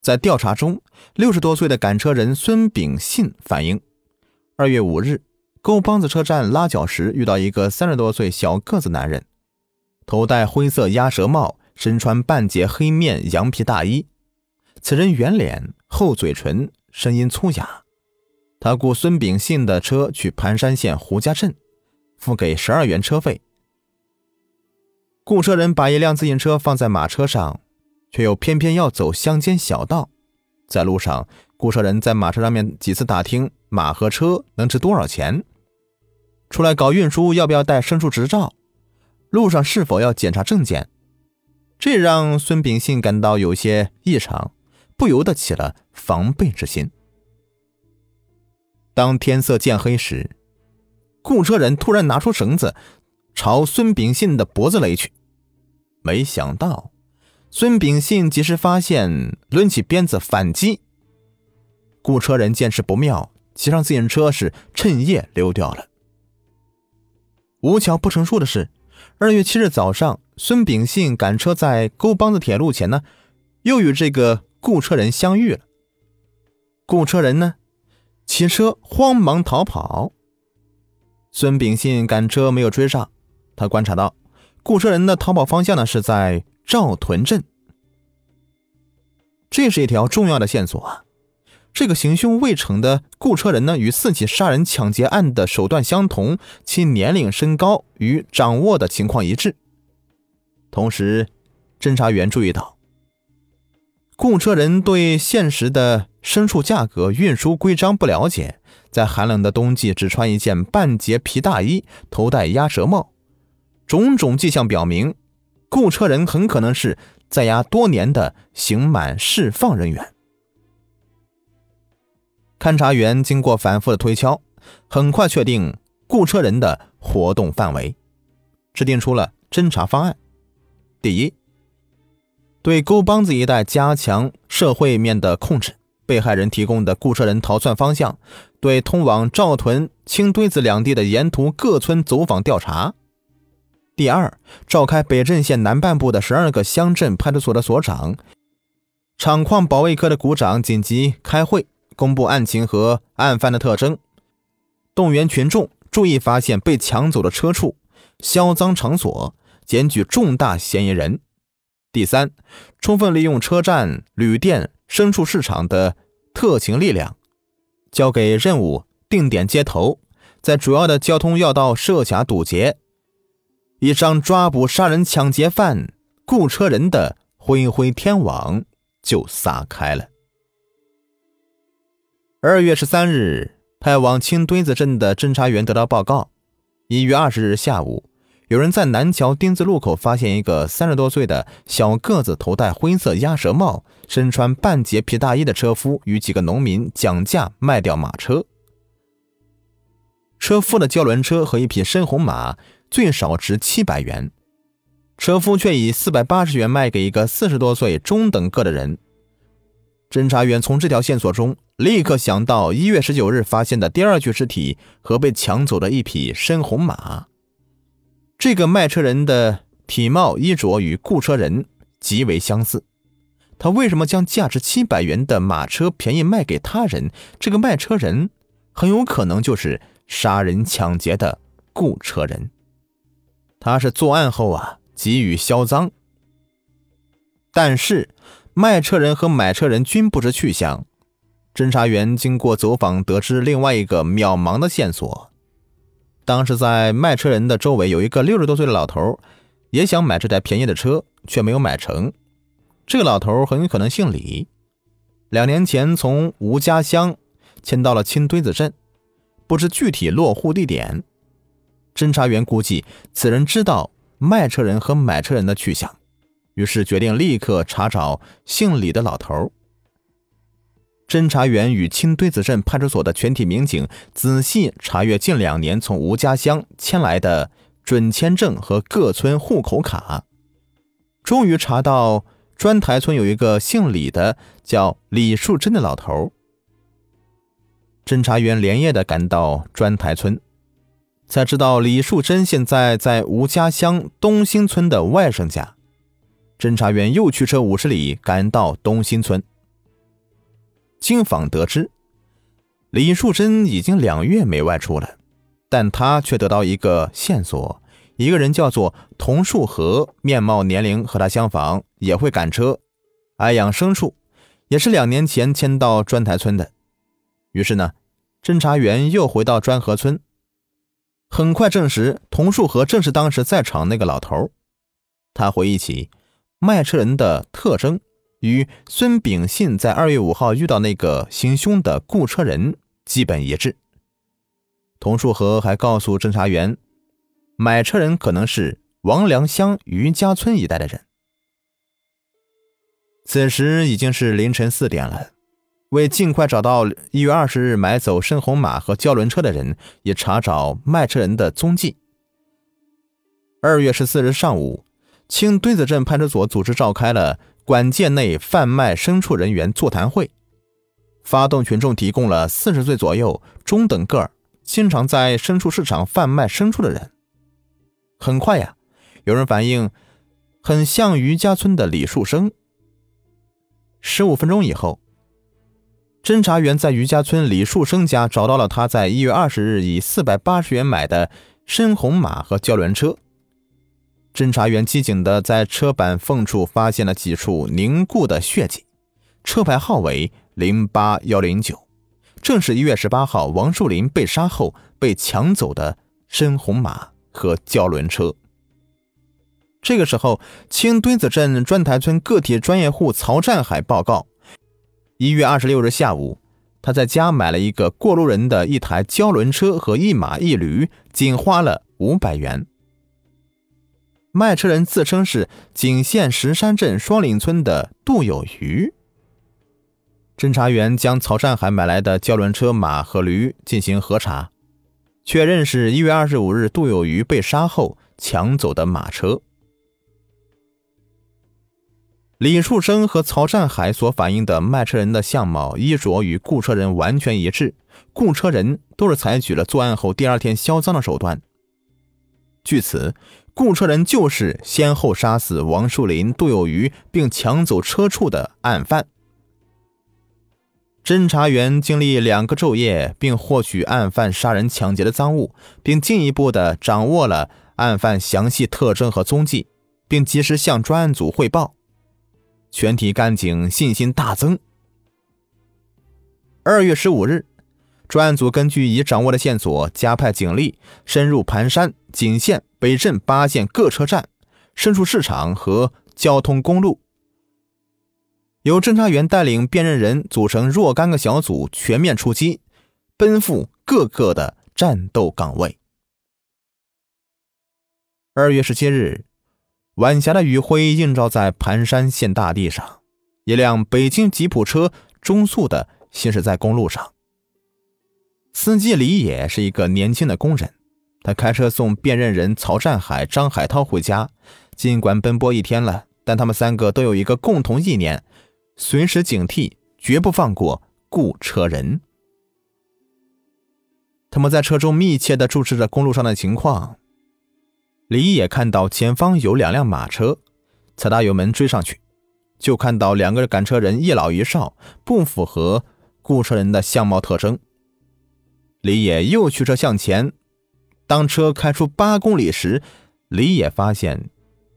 在调查中，六十多岁的赶车人孙炳信反映，二月五日，沟帮子车站拉脚时遇到一个三十多岁小个子男人，头戴灰色鸭舌帽，身穿半截黑面羊皮大衣。此人圆脸、厚嘴唇，声音粗哑。他雇孙炳信的车去盘山县胡家镇，付给十二元车费。雇车人把一辆自行车放在马车上，却又偏偏要走乡间小道。在路上，雇车人在马车上面几次打听马和车能值多少钱，出来搞运输要不要带牲畜执照，路上是否要检查证件，这让孙炳信感到有些异常，不由得起了防备之心。当天色渐黑时，雇车人突然拿出绳子，朝孙炳信的脖子勒去。没想到，孙炳信及时发现，抡起鞭子反击。雇车人见势不妙，骑上自行车是趁夜溜掉了。无巧不成书的是，二月七日早上，孙炳信赶车在沟帮子铁路前呢，又与这个雇车人相遇了。雇车人呢，骑车慌忙逃跑。孙炳信赶车没有追上，他观察到。雇车人的逃跑方向呢是在赵屯镇，这是一条重要的线索啊！这个行凶未成的雇车人呢，与四起杀人抢劫案的手段相同，其年龄、身高与掌握的情况一致。同时，侦查员注意到，雇车人对现实的牲畜价格、运输规章不了解，在寒冷的冬季只穿一件半截皮大衣，头戴鸭舌帽。种种迹象表明，雇车人很可能是在押多年的刑满释放人员。勘查员经过反复的推敲，很快确定雇车人的活动范围，制定出了侦查方案。第一，对沟帮子一带加强社会面的控制，被害人提供的雇车人逃窜方向，对通往赵屯、青堆子两地的沿途各村走访调查。第二，召开北镇县南半部的十二个乡镇派出所的所长、厂矿保卫科的股长紧急开会，公布案情和案犯的特征，动员群众注意发现被抢走的车处、销赃场所，检举重大嫌疑人。第三，充分利用车站、旅店、牲畜市场的特情力量，交给任务定点接头，在主要的交通要道设卡堵截。一张抓捕杀人抢劫犯、雇车人的灰灰天网就撒开了。二月十三日，派往青堆子镇的侦查员得到报告：一月二十日下午，有人在南桥丁字路口发现一个三十多岁的小个子、头戴灰色鸭舌帽、身穿半截皮大衣的车夫与几个农民讲价卖掉马车。车夫的胶轮车和一匹深红马。最少值七百元，车夫却以四百八十元卖给一个四十多岁中等个的人。侦查员从这条线索中立刻想到一月十九日发现的第二具尸体和被抢走的一匹深红马。这个卖车人的体貌衣着与雇车人极为相似，他为什么将价值七百元的马车便宜卖给他人？这个卖车人很有可能就是杀人抢劫的雇车人。他是作案后啊，给予销赃。但是卖车人和买车人均不知去向。侦查员经过走访，得知另外一个渺茫的线索：当时在卖车人的周围有一个六十多岁的老头，也想买这台便宜的车，却没有买成。这个老头很有可能姓李，两年前从吴家乡迁到了青堆子镇，不知具体落户地点。侦查员估计此人知道卖车人和买车人的去向，于是决定立刻查找姓李的老头。侦查员与青堆子镇派出所的全体民警仔细查阅近两年从吴家乡迁来的准签证和各村户口卡，终于查到砖台村有一个姓李的，叫李树珍的老头。侦查员连夜的赶到砖台村。才知道李树珍现在在吴家乡东兴村的外甥家。侦查员又驱车五十里赶到东兴村，经访得知，李树珍已经两月没外出了，但他却得到一个线索：一个人叫做童树和，面貌年龄和他相仿，也会赶车，爱养牲畜，也是两年前迁到砖台村的。于是呢，侦查员又回到砖河村，很快证实童树和正是当时在场那个老头。他回忆起卖车人的特征。与孙炳信在二月五号遇到那个行凶的雇车人基本一致。童树和还告诉侦查员，买车人可能是王良乡余家村一带的人。此时已经是凌晨四点了，为尽快找到一月二十日买走深红马和胶轮车的人，也查找卖车人的踪迹。二月十四日上午，清墩子镇派出所组织召开了。管界内贩卖牲畜人员座谈会，发动群众提供了四十岁左右中等个儿、经常在牲畜市场贩卖牲畜的人。很快呀，有人反映很像余家村的李树生。十五分钟以后，侦查员在余家村李树生家找到了他在一月二十日以四百八十元买的深红马和胶轮车。侦查员机警地在车板缝处发现了几处凝固的血迹，车牌号为零八幺零九，正是一月十八号王树林被杀后被抢走的深红马和胶轮车。这个时候，青墩子镇砖台村个体专业户曹占海报告，一月二十六日下午，他在家买了一个过路人的一台胶轮车和一马一驴，仅花了五百元。卖车人自称是景县石山镇双岭村的杜有余。侦查员将曹占海买来的胶轮车、马和驴进行核查，确认是一月二十五日杜有余被杀后抢走的马车。李树生和曹占海所反映的卖车人的相貌、衣着与雇车人完全一致，雇车人都是采取了作案后第二天销赃的手段。据此。雇车人就是先后杀死王树林、杜有余并抢走车处的案犯。侦查员经历两个昼夜，并获取案犯杀人抢劫的赃物，并进一步的掌握了案犯详细特征和踪迹，并及时向专案组汇报，全体干警信心大增。二月十五日。专案组根据已掌握的线索，加派警力深入盘山、景县、北镇八县各车站、牲畜市场和交通公路，由侦查员带领辨认人组成若干个小组，全面出击，奔赴各个的战斗岗位。二月十七日，晚霞的余晖映照在盘山县大地上，一辆北京吉普车中速的行驶在公路上。司机李野是一个年轻的工人，他开车送辨认人曹占海、张海涛回家。尽管奔波一天了，但他们三个都有一个共同意念：随时警惕，绝不放过雇车人。他们在车中密切地注视着公路上的情况。李野看到前方有两辆马车，踩大油门追上去，就看到两个赶车人一老一少，不符合雇车人的相貌特征。李野又驱车向前，当车开出八公里时，李野发现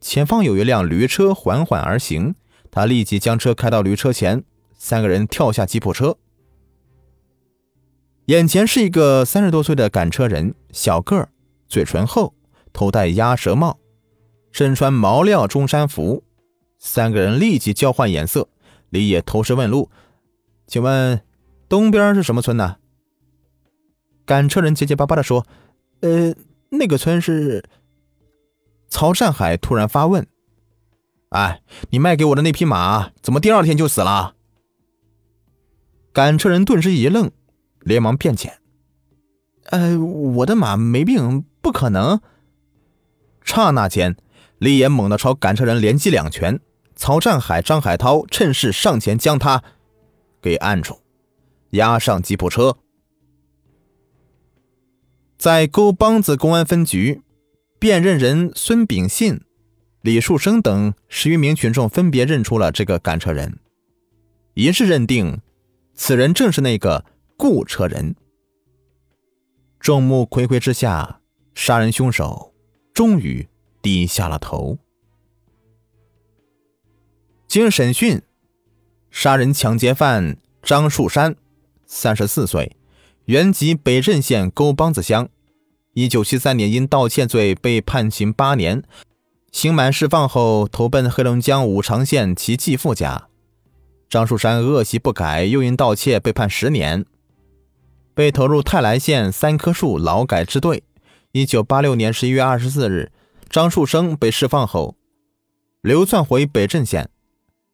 前方有一辆驴车缓缓而行。他立即将车开到驴车前，三个人跳下吉普车。眼前是一个三十多岁的赶车人，小个儿，嘴唇厚，头戴鸭舌帽，身穿毛料中山服。三个人立即交换眼色。李野投石问路：“请问东边是什么村呢？”赶车人结结巴巴的说：“呃，那个村是。”曹占海突然发问：“哎，你卖给我的那匹马怎么第二天就死了？”赶车人顿时一愣，连忙辩解：“呃，我的马没病，不可能。”刹那间，李岩猛地朝赶车人连击两拳，曹占海、张海涛趁势上前将他给按住，押上吉普车。在沟帮子公安分局，辨认人孙炳信、李树生等十余名群众分别认出了这个赶车人，一致认定此人正是那个雇车人。众目睽睽之下，杀人凶手终于低下了头。经审讯，杀人抢劫犯张树山，三十四岁，原籍北镇县沟帮子乡。一九七三年因盗窃罪被判刑八年，刑满释放后投奔黑龙江五常县其继父家。张树山恶习不改，又因盗窃被判十年，被投入泰来县三棵树劳改支队。一九八六年十一月二十四日，张树生被释放后，流窜回北镇县。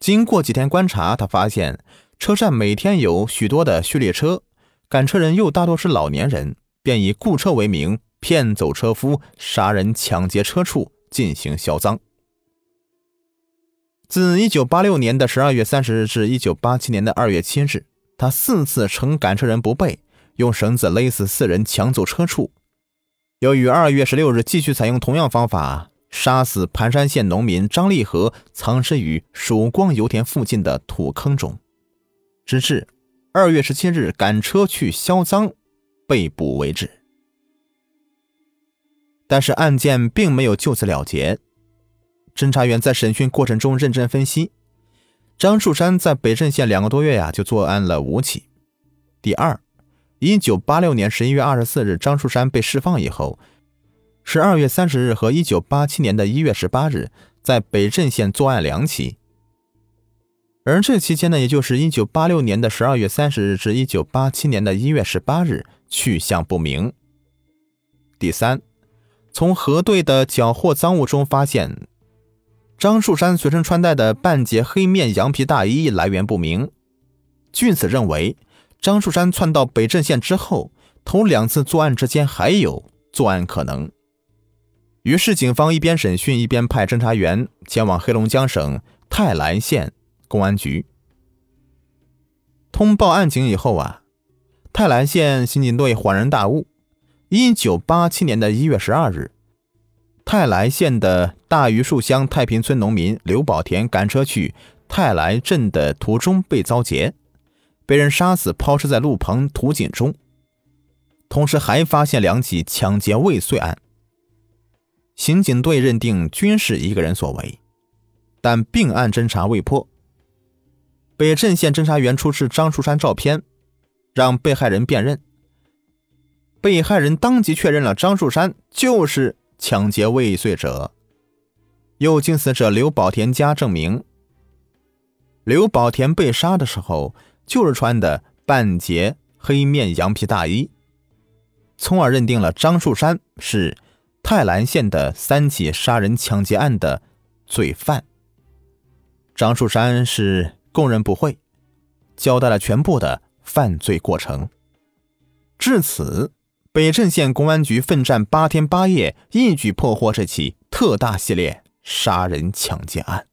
经过几天观察，他发现车站每天有许多的序列车，赶车人又大多是老年人，便以雇车为名。骗走车夫，杀人抢劫车处，进行销赃。自一九八六年的十二月三十日至一九八七年的二月七日，他四次乘赶车人不备，用绳子勒死四人，抢走车处。由于二月十六日继续采用同样方法，杀死盘山县农民张立和，藏尸于曙光油田附近的土坑中，直至二月十七日赶车去销赃，被捕为止。但是案件并没有就此了结。侦查员在审讯过程中认真分析，张树山在北镇县两个多月呀，就作案了五起。第二，一九八六年十一月二十四日，张树山被释放以后，十二月三十日和一九八七年的一月十八日，在北镇县作案两起。而这期间呢，也就是一九八六年的十二月三十日至一九八七年的一月十八日，去向不明。第三。从核对的缴获赃物中发现，张树山随身穿戴的半截黑面羊皮大衣来源不明。据此认为，张树山窜到北镇县之后，头两次作案之间还有作案可能。于是，警方一边审讯，一边派侦查员前往黑龙江省泰来县公安局通报案情。以后啊，泰来县刑警队恍然大悟。一九八七年的一月十二日，泰来县的大榆树乡太平村农民刘宝田赶车去泰来镇的途中被遭劫，被人杀死，抛尸在路旁土井中。同时还发现两起抢劫未遂案。刑警队认定均是一个人所为，但并案侦查未破。北镇县侦查员出示张树山照片，让被害人辨认。被害人当即确认了张树山就是抢劫未遂者，又经死者刘宝田家证明，刘宝田被杀的时候就是穿的半截黑面羊皮大衣，从而认定了张树山是泰兰县的三起杀人抢劫案的罪犯。张树山是供认不讳，交代了全部的犯罪过程，至此。北镇县公安局奋战八天八夜，一举破获这起特大系列杀人抢劫案。